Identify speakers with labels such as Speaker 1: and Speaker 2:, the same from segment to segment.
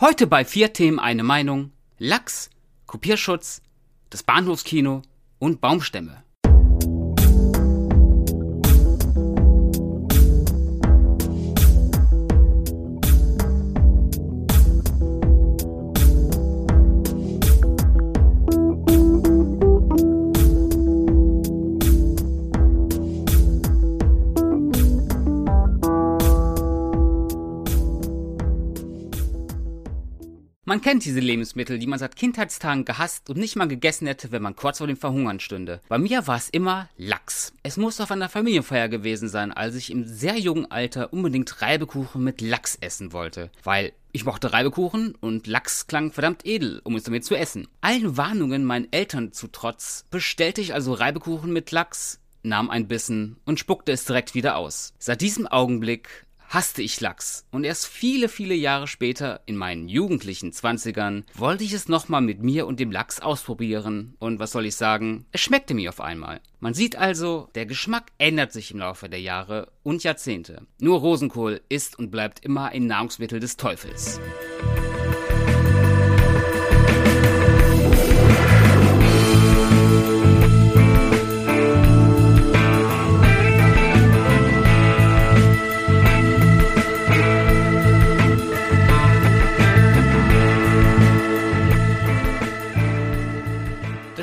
Speaker 1: Heute bei vier Themen eine Meinung: Lachs, Kopierschutz, das Bahnhofskino und Baumstämme. Man kennt diese Lebensmittel, die man seit Kindheitstagen gehasst und nicht mal gegessen hätte, wenn man kurz vor dem Verhungern stünde. Bei mir war es immer Lachs. Es muss auf einer Familienfeier gewesen sein, als ich im sehr jungen Alter unbedingt Reibekuchen mit Lachs essen wollte. Weil ich mochte Reibekuchen und Lachs klang verdammt edel, um es damit zu essen. Allen Warnungen meinen Eltern zu trotz bestellte ich also Reibekuchen mit Lachs, nahm ein Bissen und spuckte es direkt wieder aus. Seit diesem Augenblick hasste ich Lachs. Und erst viele, viele Jahre später, in meinen jugendlichen Zwanzigern, wollte ich es nochmal mit mir und dem Lachs ausprobieren. Und was soll ich sagen? Es schmeckte mir auf einmal. Man sieht also, der Geschmack ändert sich im Laufe der Jahre und Jahrzehnte. Nur Rosenkohl ist und bleibt immer ein Nahrungsmittel des Teufels.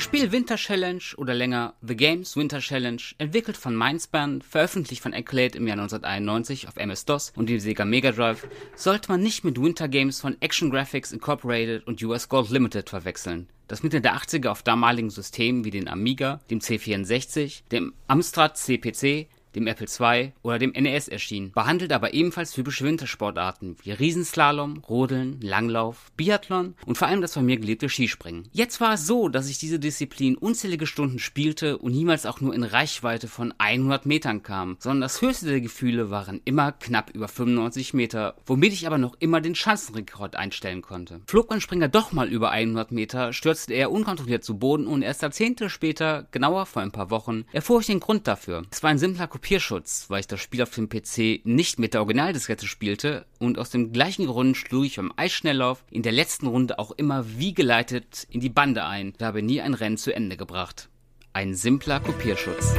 Speaker 1: Spiel Winter Challenge oder länger The Games Winter Challenge, entwickelt von Mindspan, veröffentlicht von Accolade im Jahr 1991 auf MS-DOS und dem Sega Mega Drive, sollte man nicht mit Winter Games von Action Graphics Incorporated und US Gold Limited verwechseln. Das Mitte der 80er auf damaligen Systemen wie den Amiga, dem C64, dem Amstrad CPC dem Apple II oder dem NES erschien, behandelt aber ebenfalls typische Wintersportarten wie Riesenslalom, Rodeln, Langlauf, Biathlon und vor allem das von mir geliebte Skispringen. Jetzt war es so, dass ich diese Disziplin unzählige Stunden spielte und niemals auch nur in Reichweite von 100 Metern kam, sondern das höchste der Gefühle waren immer knapp über 95 Meter, womit ich aber noch immer den Schanzenrekord einstellen konnte. Flog mein Springer doch mal über 100 Meter, stürzte er unkontrolliert zu Boden und erst Jahrzehnte später, genauer vor ein paar Wochen, erfuhr ich den Grund dafür. Es war ein simpler Kopie Kopierschutz, weil ich das Spiel auf dem PC nicht mit der Originaldiskette spielte und aus dem gleichen Grund schlug ich beim Eisschnelllauf in der letzten Runde auch immer wie geleitet in die Bande ein und habe nie ein Rennen zu Ende gebracht. Ein simpler Kopierschutz.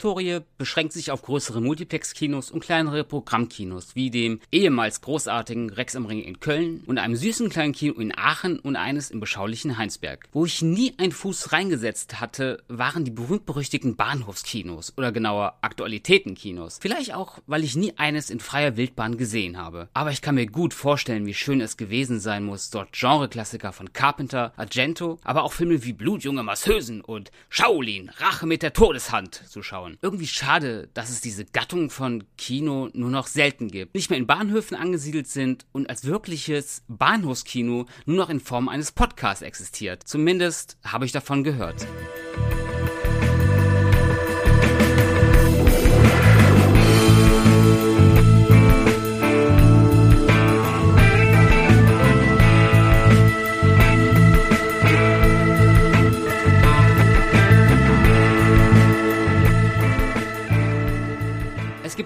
Speaker 1: Kinohistorie beschränkt sich auf größere Multiplex-Kinos und kleinere Programmkinos, wie dem ehemals großartigen Rex am Ring in Köln und einem süßen kleinen Kino in Aachen und eines im beschaulichen Heinsberg. Wo ich nie einen Fuß reingesetzt hatte, waren die berühmt-berüchtigten Bahnhofskinos oder genauer Aktualitätenkinos. Vielleicht auch, weil ich nie eines in freier Wildbahn gesehen habe. Aber ich kann mir gut vorstellen, wie schön es gewesen sein muss, dort Genreklassiker von Carpenter, Argento, aber auch Filme wie Blutjunge Masseusen und Shaolin, Rache mit der Todeshand zu schauen. Irgendwie schade, dass es diese Gattung von Kino nur noch selten gibt, nicht mehr in Bahnhöfen angesiedelt sind und als wirkliches Bahnhofskino nur noch in Form eines Podcasts existiert. Zumindest habe ich davon gehört.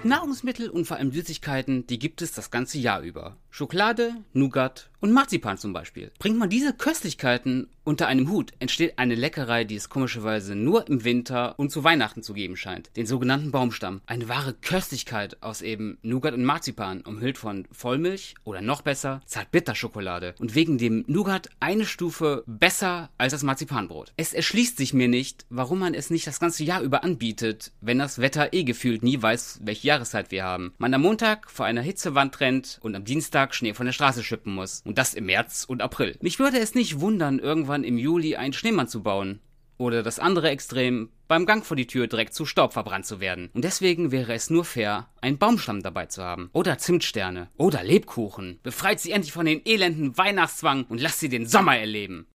Speaker 1: Nahrungsmittel und vor allem Süßigkeiten, die gibt es das ganze Jahr über. Schokolade, Nougat und Marzipan zum Beispiel. Bringt man diese Köstlichkeiten unter einem Hut, entsteht eine Leckerei, die es komischerweise nur im Winter und zu Weihnachten zu geben scheint. Den sogenannten Baumstamm. Eine wahre Köstlichkeit aus eben Nougat und Marzipan, umhüllt von Vollmilch oder noch besser Zartbitterschokolade. Und wegen dem Nougat eine Stufe besser als das Marzipanbrot. Es erschließt sich mir nicht, warum man es nicht das ganze Jahr über anbietet, wenn das Wetter eh gefühlt nie weiß, welche Jahreszeit wir haben. Man am Montag vor einer Hitzewand rennt und am Dienstag Schnee von der Straße schippen muss. Und das im März und April. Mich würde es nicht wundern, irgendwann im Juli einen Schneemann zu bauen. Oder das andere Extrem, beim Gang vor die Tür direkt zu Staub verbrannt zu werden. Und deswegen wäre es nur fair, einen Baumstamm dabei zu haben. Oder Zimtsterne. Oder Lebkuchen. Befreit sie endlich von den elenden Weihnachtszwang und lasst sie den Sommer erleben.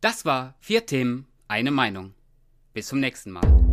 Speaker 1: Das war vier Themen, eine Meinung. Bis zum nächsten Mal.